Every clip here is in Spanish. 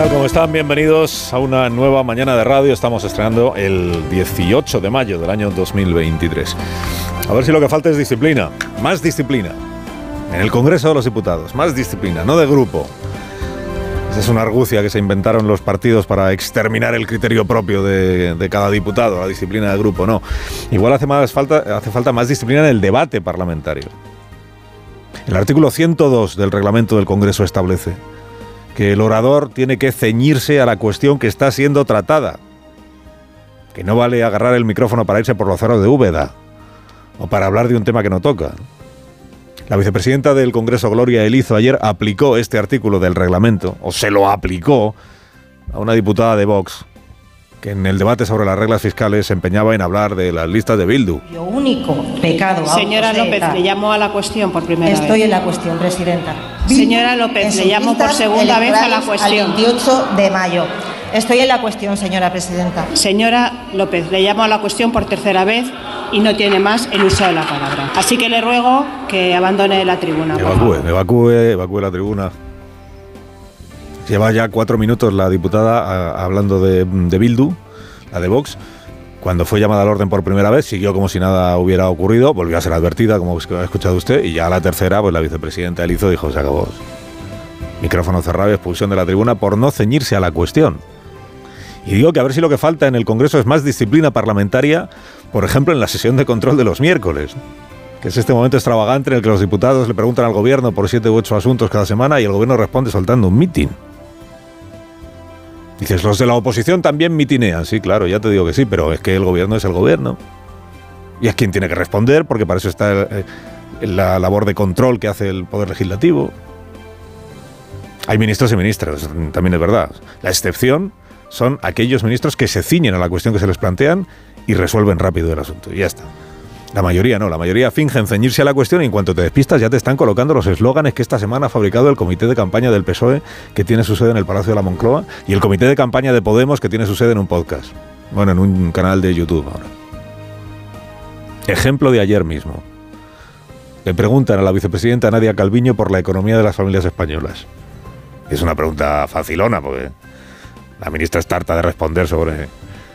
Tal? ¿Cómo están? Bienvenidos a una nueva mañana de radio. Estamos estrenando el 18 de mayo del año 2023. A ver si lo que falta es disciplina. Más disciplina. En el Congreso de los Diputados. Más disciplina, no de grupo. Esa es una argucia que se inventaron los partidos para exterminar el criterio propio de, de cada diputado, la disciplina de grupo. No. Igual hace, más falta, hace falta más disciplina en el debate parlamentario. El artículo 102 del reglamento del Congreso establece que el orador tiene que ceñirse a la cuestión que está siendo tratada. Que no vale agarrar el micrófono para irse por los cerros de Úbeda o para hablar de un tema que no toca. La vicepresidenta del Congreso, Gloria Elizo, ayer aplicó este artículo del reglamento, o se lo aplicó, a una diputada de Vox, que en el debate sobre las reglas fiscales se empeñaba en hablar de las listas de Bildu. Yo único pecado. Señora López, le llamo a la cuestión por primera Estoy vez. en la cuestión, presidenta. Señora López, le llamo por segunda vez a la cuestión. Al 28 de mayo. Estoy en la cuestión, señora presidenta. Señora López, le llamo a la cuestión por tercera vez y no tiene más el uso de la palabra. Así que le ruego que abandone la tribuna. Evacúe, evacúe, evacúe la tribuna. Lleva ya cuatro minutos la diputada a- hablando de, Bildu, la de Vox. Cuando fue llamada al orden por primera vez, siguió como si nada hubiera ocurrido, volvió a ser advertida, como ha escuchado usted, y ya la tercera, pues la vicepresidenta Elizo dijo, se acabó. Micrófono cerrado expulsión de la tribuna por no ceñirse a la cuestión. Y digo que a ver si lo que falta en el Congreso es más disciplina parlamentaria, por ejemplo, en la sesión de control de los miércoles que es este momento extravagante en el que los diputados le preguntan al gobierno por siete u ocho asuntos cada semana y el gobierno responde soltando un mitin. Dices, los de la oposición también mitinean. Sí, claro, ya te digo que sí, pero es que el gobierno es el gobierno. Y es quien tiene que responder, porque para eso está la labor de control que hace el Poder Legislativo. Hay ministros y ministras, también es verdad. La excepción son aquellos ministros que se ciñen a la cuestión que se les plantean y resuelven rápido el asunto. Y ya está. La mayoría no, la mayoría fingen ceñirse a la cuestión y en cuanto te despistas ya te están colocando los eslóganes que esta semana ha fabricado el comité de campaña del PSOE que tiene su sede en el Palacio de la Moncloa y el comité de campaña de Podemos que tiene su sede en un podcast. Bueno, en un canal de YouTube ahora. Ejemplo de ayer mismo. Le preguntan a la vicepresidenta Nadia Calviño por la economía de las familias españolas. Es una pregunta facilona porque la ministra está harta de responder sobre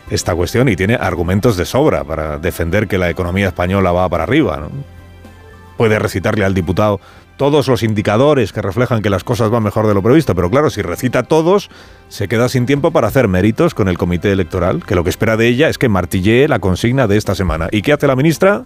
esta cuestión y tiene argumentos de sobra para defender que la economía española va para arriba. Puede recitarle al diputado todos los indicadores que reflejan que las cosas van mejor de lo previsto, pero claro, si recita todos, se queda sin tiempo para hacer méritos con el comité electoral, que lo que espera de ella es que martillee la consigna de esta semana. ¿Y qué hace la ministra?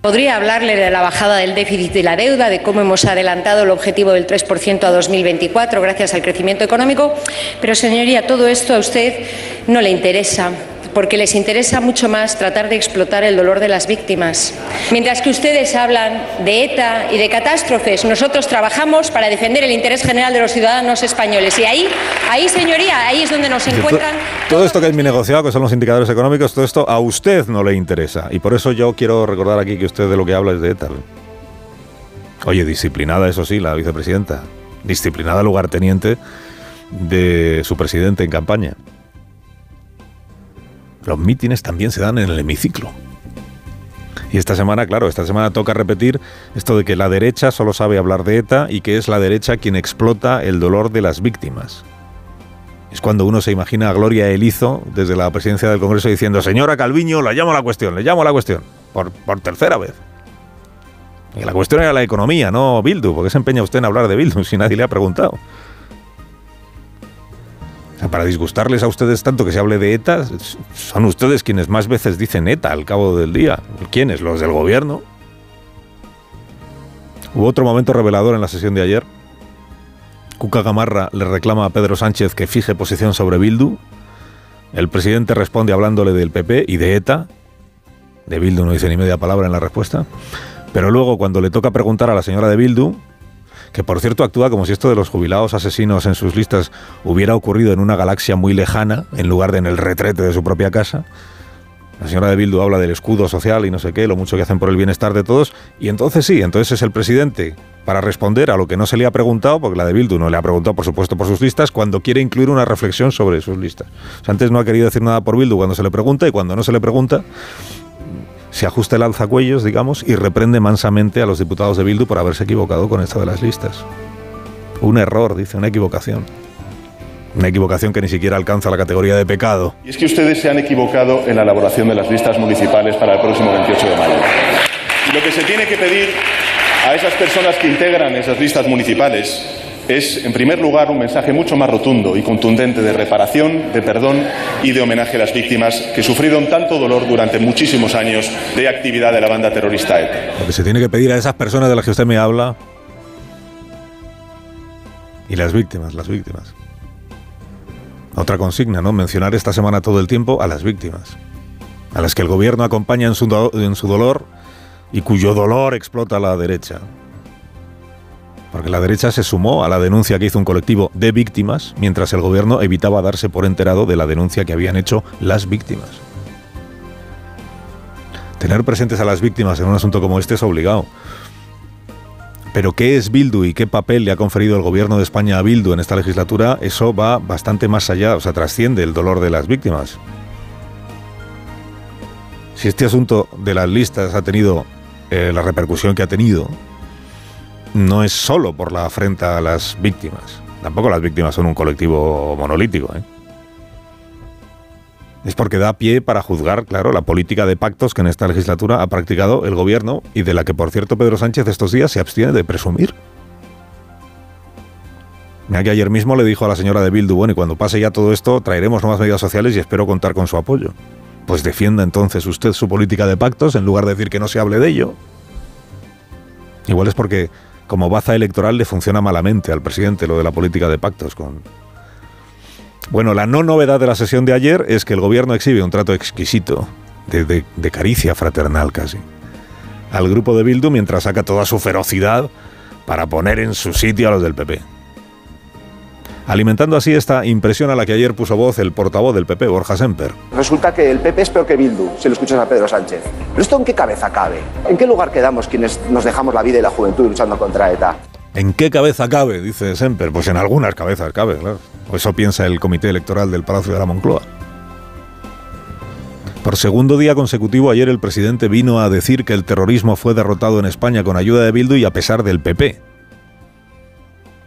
Podría hablarle de la bajada del déficit y la deuda, de cómo hemos adelantado el objetivo del 3% a 2024 gracias al crecimiento económico, pero señoría, todo esto a usted no le interesa porque les interesa mucho más tratar de explotar el dolor de las víctimas. Mientras que ustedes hablan de ETA y de catástrofes, nosotros trabajamos para defender el interés general de los ciudadanos españoles. Y ahí, ahí señoría, ahí es donde nos encuentran. to- Todo esto que es mi negociado, que son los indicadores económicos, todo esto a usted no le interesa. Y por eso yo quiero recordar aquí que usted de lo que habla es de ETA. Oye, disciplinada, eso sí, la vicepresidenta. Disciplinada lugarteniente de su presidente en campaña. Los mítines también se dan en el hemiciclo. Y esta semana, claro, esta semana toca repetir esto de que la derecha solo sabe hablar de ETA y que es la derecha quien explota el dolor de las víctimas. Es cuando uno se imagina a Gloria Elizo desde la presidencia del Congreso diciendo, señora Calviño, la llamo a la cuestión, le llamo a la cuestión, por, por tercera vez. Y la cuestión era la economía, no Bildu, porque se empeña usted en hablar de Bildu si nadie le ha preguntado. Para disgustarles a ustedes tanto que se hable de ETA, son ustedes quienes más veces dicen ETA al cabo del día. ¿Quiénes? Los del gobierno. Hubo otro momento revelador en la sesión de ayer. Cuca Gamarra le reclama a Pedro Sánchez que fije posición sobre Bildu. El presidente responde hablándole del PP y de ETA. De Bildu no dice ni media palabra en la respuesta. Pero luego, cuando le toca preguntar a la señora de Bildu, que por cierto actúa como si esto de los jubilados asesinos en sus listas hubiera ocurrido en una galaxia muy lejana, en lugar de en el retrete de su propia casa. La señora de Bildu habla del escudo social y no sé qué, lo mucho que hacen por el bienestar de todos, y entonces sí, entonces es el presidente para responder a lo que no se le ha preguntado, porque la de Bildu no le ha preguntado, por supuesto, por sus listas, cuando quiere incluir una reflexión sobre sus listas. antes no ha querido decir nada por Bildu cuando se le pregunta, y cuando no se le pregunta, se ajusta el alzacuellos, digamos, y reprende mansamente a los diputados de Bildu por haberse equivocado con esto de las listas. Un error, dice, una equivocación. Una equivocación que ni siquiera alcanza la categoría de pecado. Y es que ustedes se han equivocado en la elaboración de las listas municipales para el próximo 28 de mayo. Y lo que se tiene que pedir a esas personas que integran esas listas municipales es, en primer lugar, un mensaje mucho más rotundo y contundente de reparación, de perdón y de homenaje a las víctimas que sufrieron tanto dolor durante muchísimos años de actividad de la banda terrorista ETA. Lo que se tiene que pedir a esas personas de las que usted me habla y las víctimas, las víctimas. Otra consigna, ¿no? Mencionar esta semana todo el tiempo a las víctimas, a las que el gobierno acompaña en su, en su dolor y cuyo dolor explota a la derecha porque la derecha se sumó a la denuncia que hizo un colectivo de víctimas, mientras el gobierno evitaba darse por enterado de la denuncia que habían hecho las víctimas. Tener presentes a las víctimas en un asunto como este es obligado. Pero qué es Bildu y qué papel le ha conferido el gobierno de España a Bildu en esta legislatura, eso va bastante más allá, o sea, trasciende el dolor de las víctimas. Si este asunto de las listas ha tenido eh, la repercusión que ha tenido, no es solo por la afrenta a las víctimas. Tampoco las víctimas son un colectivo monolítico. ¿eh? Es porque da pie para juzgar, claro, la política de pactos que en esta legislatura ha practicado el gobierno y de la que, por cierto, Pedro Sánchez estos días se abstiene de presumir. Mira que ayer mismo le dijo a la señora de Bildu, bueno, y cuando pase ya todo esto, traeremos nuevas medidas sociales y espero contar con su apoyo. Pues defienda entonces usted su política de pactos en lugar de decir que no se hable de ello. Igual es porque como baza electoral le funciona malamente al presidente lo de la política de pactos con... Bueno, la no novedad de la sesión de ayer es que el gobierno exhibe un trato exquisito, de, de caricia fraternal casi, al grupo de Bildu mientras saca toda su ferocidad para poner en su sitio a los del PP alimentando así esta impresión a la que ayer puso voz el portavoz del PP, Borja Semper. Resulta que el PP es peor que Bildu, si lo escuchas a Pedro Sánchez. ¿Pero esto en qué cabeza cabe? ¿En qué lugar quedamos quienes nos dejamos la vida y la juventud luchando contra ETA? ¿En qué cabeza cabe? Dice Semper. Pues en algunas cabezas cabe, claro. Eso piensa el Comité Electoral del Palacio de la Moncloa. Por segundo día consecutivo, ayer el presidente vino a decir que el terrorismo fue derrotado en España con ayuda de Bildu y a pesar del PP.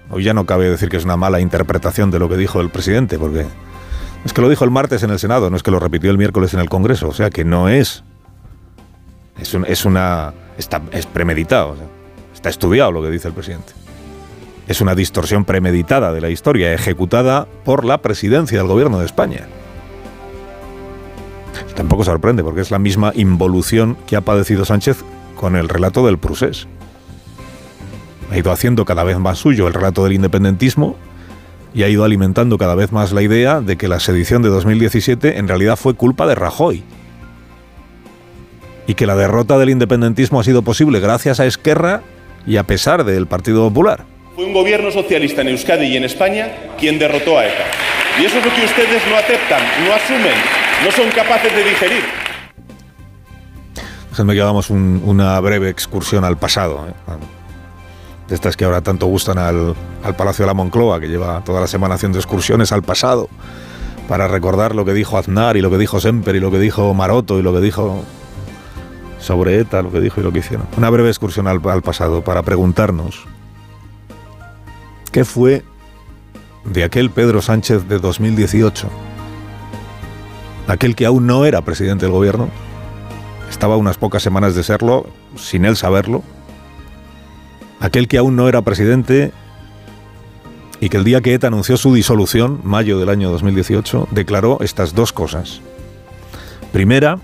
Hoy ya no cabe decir que es una mala interpretación de lo que dijo el presidente, porque es que lo dijo el martes en el Senado, no es que lo repitió el miércoles en el Congreso, o sea que no es. Es, una. Está, es premeditado, está estudiado lo que dice el presidente. Es una distorsión premeditada de la historia, ejecutada por la presidencia del gobierno de España. Tampoco sorprende, porque es la misma involución que ha padecido Sánchez con el relato del Prusés ha ido haciendo cada vez más suyo el relato del independentismo y ha ido alimentando cada vez más la idea de que la sedición de 2017 en realidad fue culpa de Rajoy. Y que la derrota del independentismo ha sido posible gracias a Esquerra y a pesar del Partido Popular. Fue un gobierno socialista en Euskadi y en España quien derrotó a ETA. Y eso es lo que ustedes no aceptan, no asumen, no son capaces de digerir. Déjenme que hagamos una breve excursión al pasado. ¿eh? De estas que ahora tanto gustan al, Palacio de la Moncloa, que lleva toda la semana haciendo excursiones al pasado para recordar lo que dijo Aznar y lo que dijo Semper y lo que dijo Maroto y lo que dijo sobre ETA, lo que dijo y lo que hicieron. Una breve excursión al, al pasado para preguntarnos qué fue de aquel Pedro Sánchez de 2018, aquel que aún no era presidente del gobierno, estaba unas pocas semanas de serlo, sin él saberlo, aquel que aún no era presidente y que el día que ETA anunció su disolución, mayo del año 2018, declaró estas dos cosas. Primera,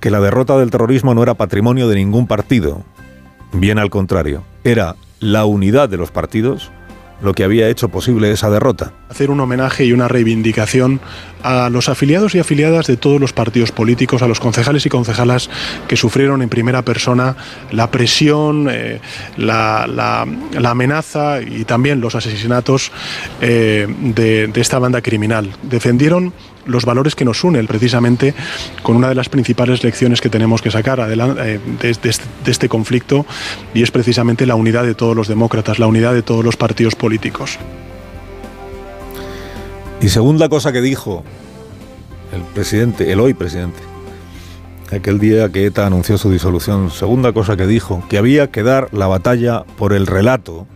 que la derrota del terrorismo no era patrimonio de ningún partido, bien al contrario, era la unidad de los partidos lo que había hecho posible esa derrota. Hacer un homenaje y una reivindicación a los afiliados y afiliadas de todos los partidos políticos, a los concejales y concejalas que sufrieron en primera persona la presión, eh, la, amenaza y también los asesinatos eh, de, de esta banda criminal. Defendieron los valores que nos unen precisamente con una de las principales lecciones que tenemos que sacar adelante, eh, de, este conflicto y es precisamente la unidad de todos los demócratas, la unidad de todos los partidos políticos. Y segunda cosa que dijo el presidente, el hoy presidente, aquel día que ETA anunció su disolución, segunda cosa que dijo, que había que dar la batalla por el relato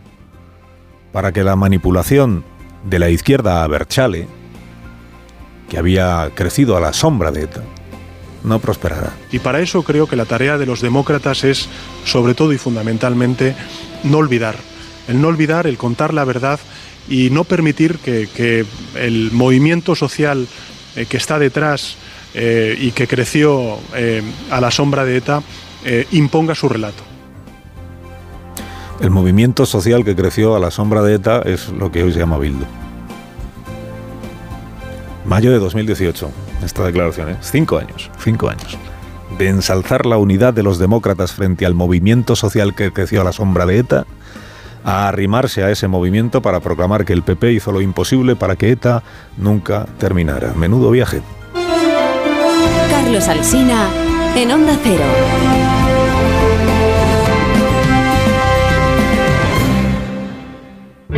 para que la manipulación de la izquierda a Berchale que había crecido a la sombra de ETA, no prosperará. Y para eso creo que la tarea de los demócratas es, sobre todo y fundamentalmente, no olvidar. El no olvidar, el contar la verdad y no permitir que, el movimiento social eh, que está detrás eh, y que creció eh, a la sombra de ETA imponga su relato. El movimiento social que creció a la sombra de ETA es lo que hoy se llama Bildu. Mayo de 2018, esta declaración, ¿eh? Cinco años, cinco años. De ensalzar la unidad de los demócratas frente al movimiento social que creció a la sombra de ETA, a arrimarse a ese movimiento para proclamar que el PP hizo lo imposible para que ETA nunca terminara. Menudo viaje. Carlos Alsina, en Onda Cero.